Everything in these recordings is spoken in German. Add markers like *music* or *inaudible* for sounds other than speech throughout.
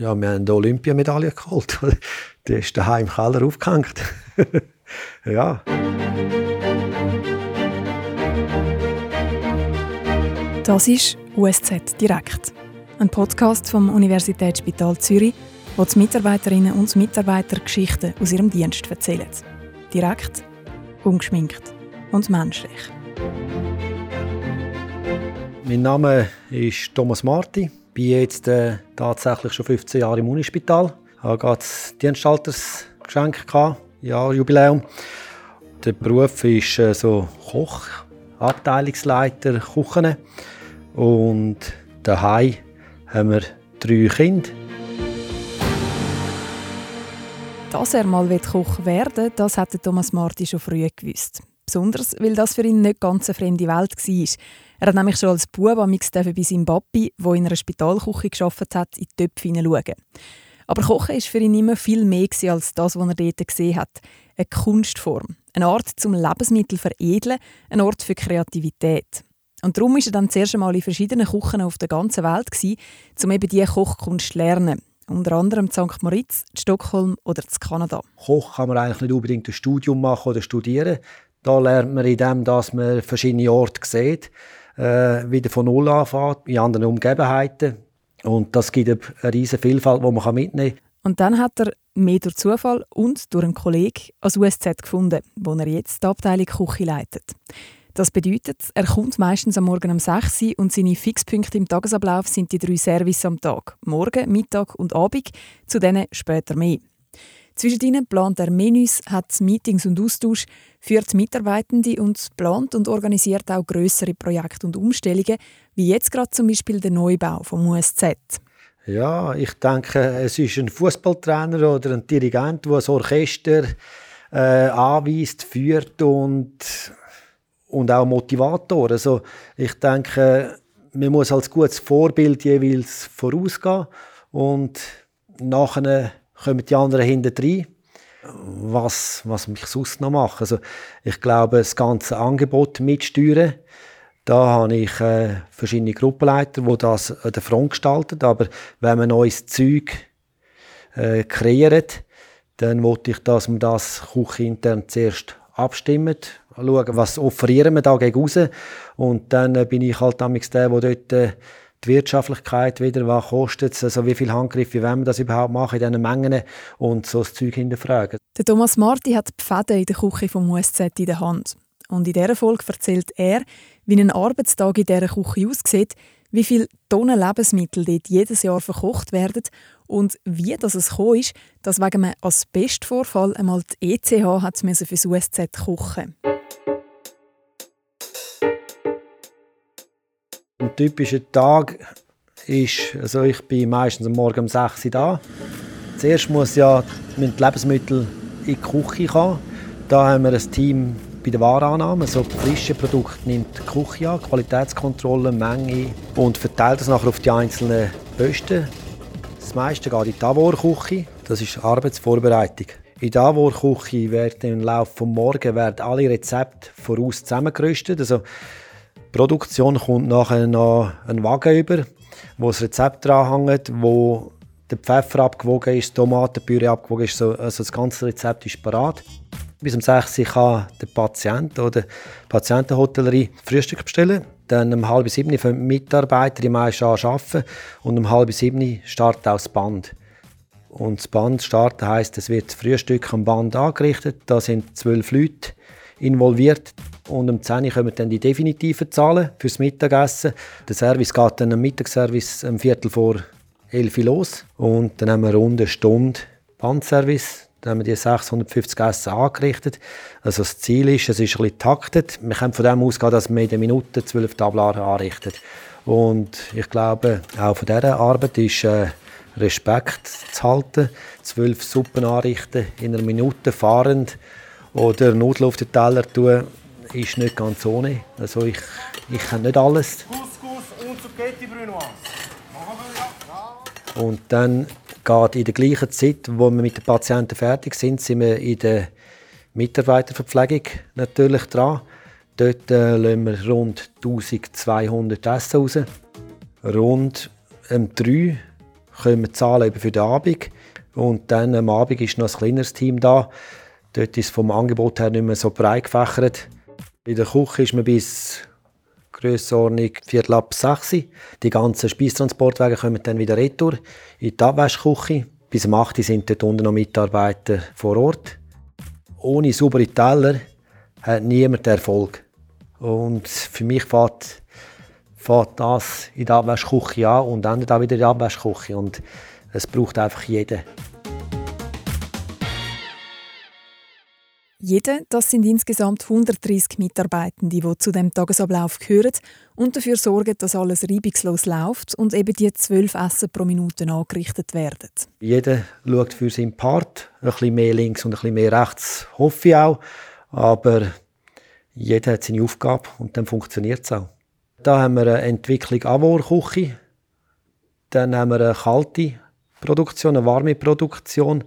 Ja, wir haben die Olympiamedaille geholt. *laughs* Die ist daheim im Keller aufgehängt. *laughs* ja. Das ist USZ Direkt, ein Podcast vom Universitätsspital Zürich, wo die Mitarbeiterinnen und Mitarbeiter Geschichten aus ihrem Dienst erzählen. Direkt, ungeschminkt und menschlich. Mein Name ist Thomas Marti. Bin jetzt äh, tatsächlich schon 15 Jahre im Unispital. Hatte gerade das Dienstaltersgeschenk, Jahr Jubiläum. Der Beruf ist äh, so Koch, Abteilungsleiter, Küchen. Und daheim haben wir drei Kinder. Dass er mal Koch werden will, das hatte Thomas Marti schon früh gewusst. Besonders, weil das für ihn nicht ganz eine fremde Welt war. Er hat nämlich schon als Bub bei seinem Papi, der in einer Spitalküche gearbeitet hat, in die Töpfe hineinschauen. Aber Kochen war für ihn immer viel mehr als das, was er dort gesehen hat. Eine Kunstform, eine Art zum Lebensmittel veredeln, ein Ort für Kreativität. Und darum war er dann zuerst einmal in verschiedenen Küchen auf der ganzen Welt, um eben diese Kochkunst zu lernen. Unter anderem in St. Moritz, in Stockholm oder in Kanada. Koch kann man eigentlich nicht unbedingt ein Studium machen oder studieren. Da lernt man in dem, dass man verschiedene Orte sieht, äh, wieder von Null anfängt, in anderen Umgebenheiten. Und das gibt eine riesige Vielfalt, die man mitnehmen kann. Und dann hat er mehr durch Zufall und durch einen Kollegen als USZ gefunden, wo er jetzt die Abteilung Küche leitet. Das bedeutet, er kommt meistens am Morgen um 6 Uhr und seine Fixpunkte im Tagesablauf sind die drei Services am Tag. Morgen, Mittag und Abend, zu denen später mehr. Zwischen ihnen plant er Menüs, hat Meetings und Austausch, führt Mitarbeitende und plant und organisiert auch größere Projekte und Umstellungen, wie jetzt gerade zum Beispiel der Neubau vom USZ. Ja, ich denke, es ist ein Fußballtrainer oder ein Dirigent, der das Orchester äh, anweist, führt und und auch Motivator. Also ich denke, man muss als gutes Vorbild jeweils vorausgehen und nachher kommen die anderen hinten rein. Was, was mich sonst noch macht. Also ich glaube, das ganze Angebot mitsteuern, da habe ich äh, verschiedene Gruppenleiter, die das an der Front gestalten. Aber wenn man neues Zeug äh, kreiert, dann wollte ich, dass man das intern zuerst abstimmt schauen, was offerieren wir da gegen raus. Und dann äh, bin ich halt damals der, der dort äh, die Wirtschaftlichkeit wieder, was kostet es, also wie viel Handgriffe, wollen wir das überhaupt machen in diesen Mengen und so das Zeug hinterfragen. Der Thomas Marti hat die Fäden in der Küche vom USZ in der Hand. Und in dieser Folge erzählt er, wie ein Arbeitstag in dieser Küche aussieht, wie viele Tonnen Lebensmittel dort jedes Jahr verkocht werden und wie das es gekommen ist, dass wegen einem Asbestvorfall einmal die ECH hat für das USZ kochen Ein typischer Tag ist, also ich bin meistens am Morgen um 6 Uhr da. Zuerst muss ja die Lebensmittel in die Küche kommen. Da haben wir ein Team bei der Warenannahme. So frische Produkte nimmt die Küche an, Qualitätskontrolle, Menge und verteilt das nachher auf die einzelnen Posten. Das meiste geht in die Tavor-Küche. Das ist Arbeitsvorbereitung. In der Tavor-Küche werden im Laufe des Morgens alle Rezepte voraus zusammengerüstet. Also Produktion kommt nachher noch einen Wagen über, wo das Rezept dranhängt, wo der Pfeffer abgewogen ist, Tomatenpüree abgewogen ist. Also das ganze Rezept ist parat. Bis um 6 Uhr kann der Patient oder die Patientenhotellerie Frühstück bestellen. Dann um halb sieben fangen die Mitarbeiter die meisten arbeiten und um halb sieben startet auch das Band. Und das Band starten heisst, es wird das Frühstück am Band angerichtet. Da sind zwölf Leute involviert. Und um 10 Uhr kommen dann die definitiven Zahlen fürs Mittagessen. Der Service geht dann am Mittagsservice um Viertel vor 11 Uhr los. Und dann haben wir rund eine Stunde Bandservice. Dann haben wir die 650 Essen angerichtet. Also das Ziel ist, es ist ein bisschen taktet. Wir können von dem ausgehen, dass wir in den Minuten 12 Tablare anrichten. Und ich glaube, auch von dieser Arbeit ist äh, Respekt zu halten. Zwölf Suppen anrichten in einer Minute fahrend oder Nudeln auf den Teller tun, ist nicht ganz ohne. Also ich, ich kann nicht alles. Und dann geht in der gleichen Zeit, wo wir mit den Patienten fertig sind, sind wir in der Mitarbeiterverpflegung natürlich dran. Dort äh, lassen wir rund 1200 Essen raus. Rund um drei können wir zahlen für den Abend. Und dann am Abend ist noch ein kleineres Team da. Dort ist vom Angebot her nicht mehr so breit gefächert. In der Küche ist man bis Grössenordnung Viertel ab 6 Die ganzen Speistransportwagen kommen dann wieder retour in die Abwäschküche. Bis um 8 sind dort unten noch Mitarbeiter vor Ort. Ohne saubere Teller hat niemand Erfolg. Und für mich fährt, fährt das in der Abwäschküche an und endet auch wieder in der Abwäschküche. Und es braucht einfach jeden. Jeder, das sind insgesamt 130 Mitarbeitende, die zu dem Tagesablauf gehören und dafür sorgen, dass alles reibungslos läuft und eben die zwölf Essen pro Minute angerichtet werden. Jeder schaut für seinen Part, ein bisschen mehr links und ein bisschen mehr rechts, hoffe ich auch. Aber jeder hat seine Aufgabe und dann funktioniert es auch. Da haben wir eine Entwicklung Avor-Küche, dann haben wir eine kalte Produktion, eine warme Produktion.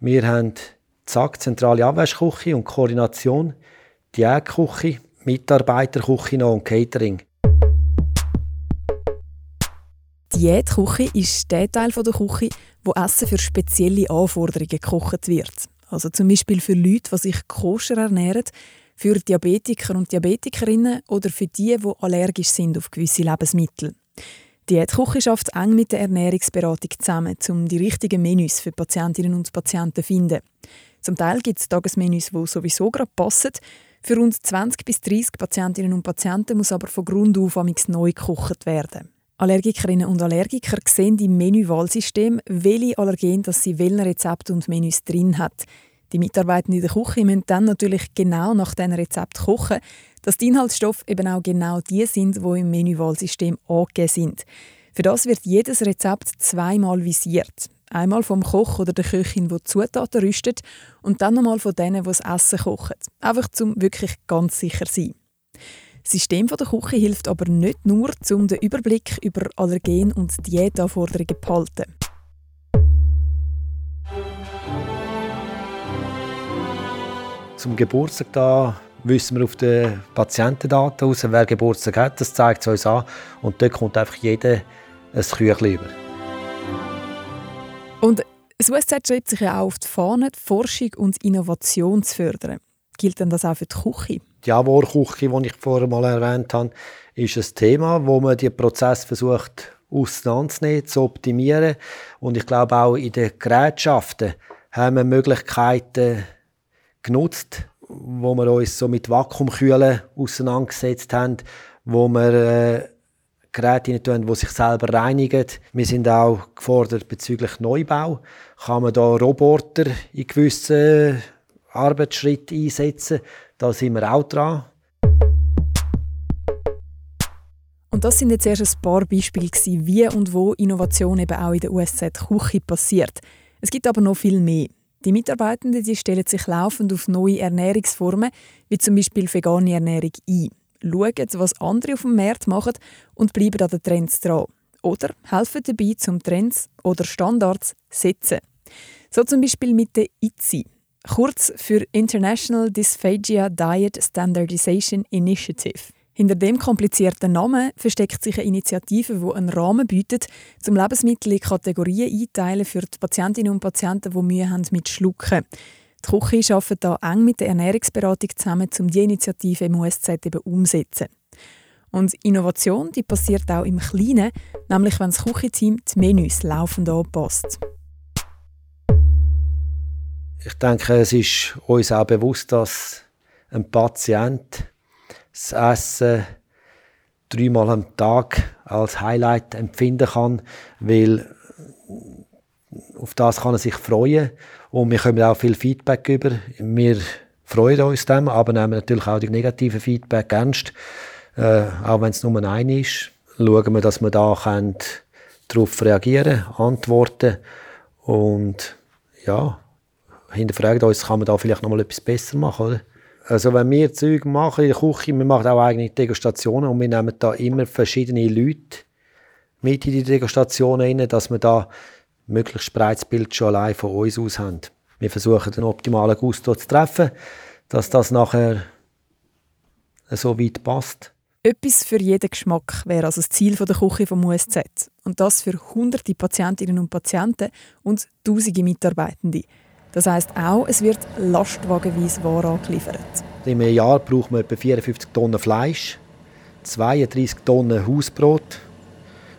Wir haben Zack, zentrale Abwäschküche und Koordination, Diätküche, Mitarbeiterküche noch und Catering. Diätküche ist der Teil der Küche, wo Essen für spezielle Anforderungen gekocht wird. Also zum Beispiel für Leute, die sich koscher ernähren, für Diabetiker und Diabetikerinnen oder für die, die allergisch sind auf gewisse Lebensmittel. Die Diätküche schafft eng mit der Ernährungsberatung zusammen, um die richtigen Menüs für Patientinnen und Patienten zu finden. Zum Teil gibt es Tagesmenüs, die sowieso gerade passen. Für rund 20 bis 30 Patientinnen und Patienten muss aber von Grund auf neu gekocht werden. Allergikerinnen und Allergiker sehen im Menüwahlsystem, welche Allergen das sie welchen Rezepten und Menüs drin hat. Die Mitarbeitenden in der Küche müssen dann natürlich genau nach diesem Rezept kochen, dass die Inhaltsstoffe eben auch genau die sind, die im Menüwahlsystem angegeben sind. Für das wird jedes Rezept zweimal visiert. Einmal vom Koch oder der Köchin, die Zutaten rüstet, und dann nochmal von denen, die das Essen kochen. Einfach zum wirklich ganz sicher sein. Das System der Küche hilft aber nicht nur, um den Überblick über Allergen und Diätanforderungen zu behalten. Zum Geburtstag da wissen wir auf den Patientendaten aus, wer Geburtstag hat, das zeigt es uns an. Und dort kommt einfach jeder ein Küchlein über. Und das USZ schreibt sich ja auch auf die Fahne, die Forschung und Innovation zu fördern. Gilt denn das auch für die Küche? Die Javor-Küche, die ich vorher mal erwähnt habe, ist ein Thema, wo man die Prozess versucht auseinanderzunehmen, zu optimieren. Und ich glaube auch in den Gerätschaften haben wir Möglichkeiten genutzt, wo wir uns so mit Vakuumkühlen auseinandergesetzt haben, wo wir äh, Geräte rein tun, die sich selber reinigen. Wir sind auch gefordert bezüglich Neubau. Kann man da Roboter in gewissen Arbeitsschritten einsetzen? Da sind wir auch dran. Und das sind jetzt erst ein paar Beispiele, wie und wo Innovation eben auch in der USZ-Küche passiert. Es gibt aber noch viel mehr. Die Mitarbeitenden die stellen sich laufend auf neue Ernährungsformen, wie zum Beispiel vegane Ernährung, ein schauen, was andere auf dem Markt machen und bleiben an den Trends dran. Oder helfen dabei, zum Trends oder Standards setzen. So zum Beispiel mit der ITSI, kurz für International Dysphagia Diet Standardization Initiative. Hinter dem komplizierten Namen versteckt sich eine Initiative, die einen Rahmen bietet, zum Lebensmittel in Kategorien einteilen für die Patientinnen und Patienten, die Mühe haben mit Schlucken. Die Küche arbeitet hier eng mit der Ernährungsberatung zusammen, um diese Initiative im USZ eben umzusetzen. Und Innovation die passiert auch im Kleinen, nämlich wenn das Küchenteam die Menüs laufend anpasst. Ich denke, es ist uns auch bewusst, dass ein Patient das Essen dreimal am Tag als Highlight empfinden kann, weil auf das kann er sich freuen und wir kommen auch viel Feedback über. Wir freuen uns dem, aber nehmen natürlich auch die negativen Feedback ernst. Äh, auch wenn es nur ein ist, schauen wir, dass wir da darauf reagieren antworten und ja, hinterfragen uns, kann man da vielleicht noch mal etwas besser machen, oder? Also wenn wir Zeug machen in der Küche, wir machen auch eigene Degustationen und wir nehmen da immer verschiedene Leute mit in die Degustationen dass wir da möglichst breites Bild schon allein von uns aus haben. Wir versuchen den optimalen Gusto zu treffen, dass das nachher so weit passt. Etwas für jeden Geschmack wäre also das Ziel der Küche vom USZ. Und das für hunderte Patientinnen und Patienten und tausende Mitarbeitende. Das heisst auch, es wird lastwagenweise Ware angeliefert. Im Jahr braucht man etwa 54 Tonnen Fleisch, 32 Tonnen Hausbrot,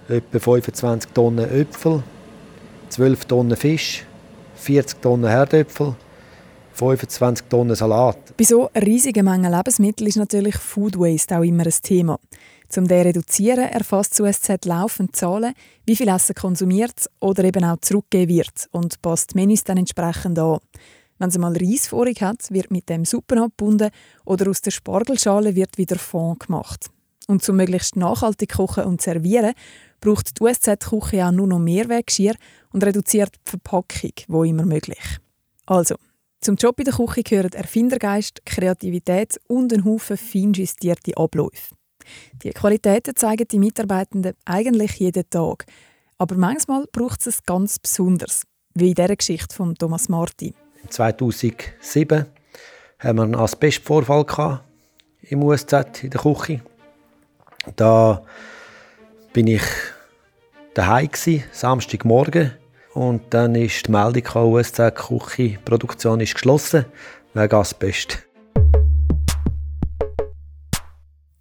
etwa 25 Tonnen Äpfel, 12 Tonnen Fisch, 40 Tonnen Herdöpfel, 25 Tonnen Salat. Bei so riesigen Mengen Lebensmittel ist natürlich Food Waste auch immer ein Thema. Um den zu reduzieren, erfasst das USZ laufend Zahlen, wie viel Essen konsumiert oder eben auch zurückgegeben wird und passt die Menüs dann entsprechend an. Wenn es mal Reis vorig hat, wird mit dem Suppen abgebunden oder aus der Spargelschale wird wieder Fond gemacht. Und zum möglichst nachhaltig kochen und servieren, braucht die USZ-Küche auch nur noch Mehrweggeschirr und reduziert die Verpackung, wo immer möglich. Also, zum Job in der Küche gehören Erfindergeist, Kreativität und ein Haufen fein justierte Abläufe. Die Qualitäten zeigen die Mitarbeitenden eigentlich jeden Tag. Aber manchmal braucht es ganz besonders, wie in dieser Geschichte von Thomas Marti. 2007 haben wir einen Asbestvorfall im USZ in der Küche. Da bin ich daheim Samstagmorgen und dann ist die Meldung gekommen, USZ Küche Produktion ist geschlossen wegen Asbest.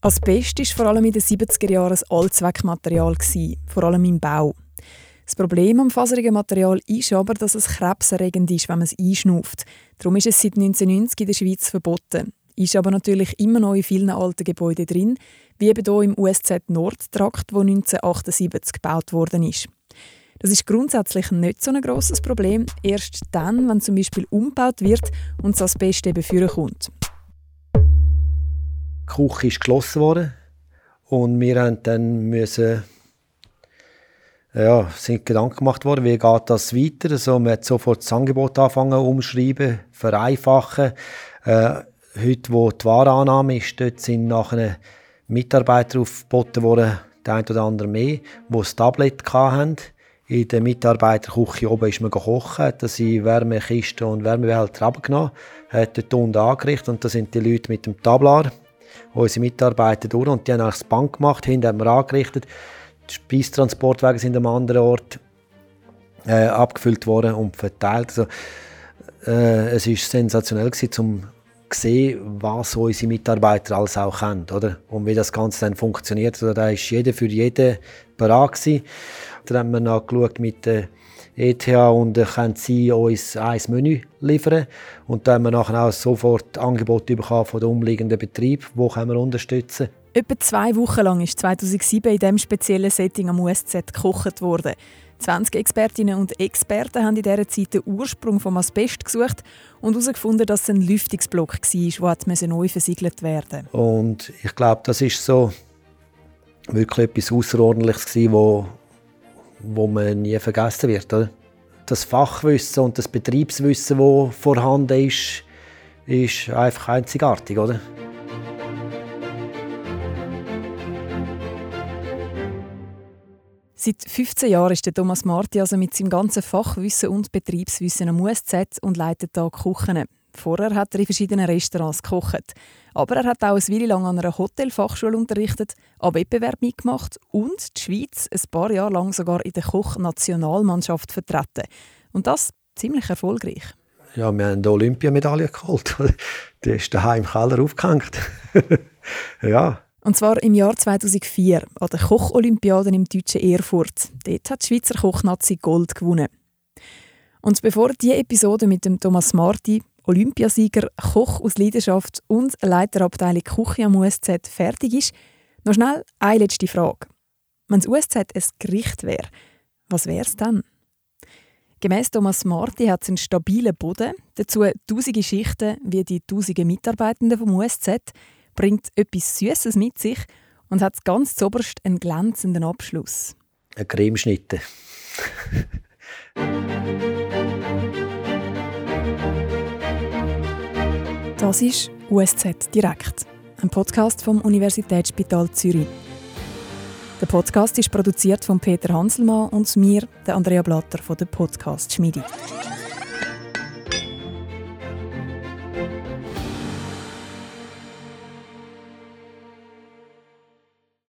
Asbest war vor allem in den 70er Jahren ein Allzweckmaterial, vor allem im Bau. Das Problem am faserigen Material ist aber, dass es krebserregend ist, wenn man es einschnauft. Darum ist es seit 1990 in der Schweiz verboten. Ist aber natürlich immer noch in vielen alten Gebäuden drin, wie eben hier im USZ Nordtrakt, wo 1978 gebaut worden ist. Das ist grundsätzlich nicht so ein grosses Problem, erst dann, wenn zum Beispiel umgebaut wird und das Asbest eben vorkommt. Die Küche ist geschlossen worden und wir haben dann müssen ja, sind Gedanken gemacht worden, wie geht das weiter. Also man hat sofort das Angebot anfangen umschreiben, vereinfachen. Äh, heute, wo die Warenannahme ist, dort sind nachher Mitarbeiter aufgeboten worden, der ein oder andere mehr, die das Tablet hatten. In der Mitarbeiterküche oben ist man gekocht, hat sie Wärmekisten und Wärmebehälter abgenommen, hat dort unten angerichtet und da sind die Leute mit dem Tablar unsere Mitarbeiter durch und die haben das Bank gemacht, hinten haben wir angerichtet. Die Speistransportwege sind am anderen Ort äh, abgefüllt worden und verteilt. Also, äh, es war sensationell gewesen, um zu sehen, was unsere Mitarbeiter alles auch kennen, oder? Und wie das Ganze dann funktioniert. Also, da war jeder für jeden bereit. Dann haben wir noch geschaut mit der ETH und können sie uns ein Menü liefern. Und dann haben wir nachher auch sofort Angebote bekommen von den umliegenden Betrieben, die können wir unterstützen Etwa zwei Wochen lang ist 2007 in diesem speziellen Setting am USZ gekocht worden. 20 Expertinnen und Experten haben in dieser Zeit den Ursprung des Asbest gesucht und herausgefunden, dass es ein Lüftungsblock war, der neu versiegelt werden musste. Und ich glaube, das ist so wirklich etwas Außerordentliches gewesen, wo wo man nie vergessen wird. Oder? Das Fachwissen und das Betriebswissen, das vorhanden ist, ist einfach einzigartig. Oder? Seit 15 Jahren ist der Thomas Marti also mit seinem ganzen Fachwissen und Betriebswissen am USZ und leitet hier Küchen. Vorher hat er in verschiedenen Restaurants gekocht. Aber er hat auch eine Weile lang an einer Hotelfachschule unterrichtet, an Wettbewerb mitgemacht und die Schweiz ein paar Jahre lang sogar in der Koch-Nationalmannschaft vertreten. Und das ziemlich erfolgreich. Ja, wir haben die Olympiamedaille geholt. *laughs* Die ist daheim im Keller aufgehängt. *laughs* ja. Und zwar im Jahr 2004 an der Koch-Olympiade im deutschen Erfurt. Dort hat die Schweizer Kochnazi Gold gewonnen. Und bevor die Episode mit dem Thomas Marti Olympiasieger, Koch aus Leidenschaft und Leiterabteilung Küche am USZ fertig ist, noch schnell eine letzte Frage. Wenn das USZ ein Gericht wäre, was wäre es dann? Gemäss Thomas Marti hat es einen stabilen Boden, dazu tausende Schichten wie die tausenden Mitarbeitenden vom USZ, bringt etwas Süßes mit sich und hat ganz zoberst einen glänzenden Abschluss. Ein Cremeschnitte. Das ist USZ Direkt, ein Podcast vom Universitätsspital Zürich. Der Podcast ist produziert von Peter Hanselmann und mir, der Andrea Blatter von der Podcast Schmiede.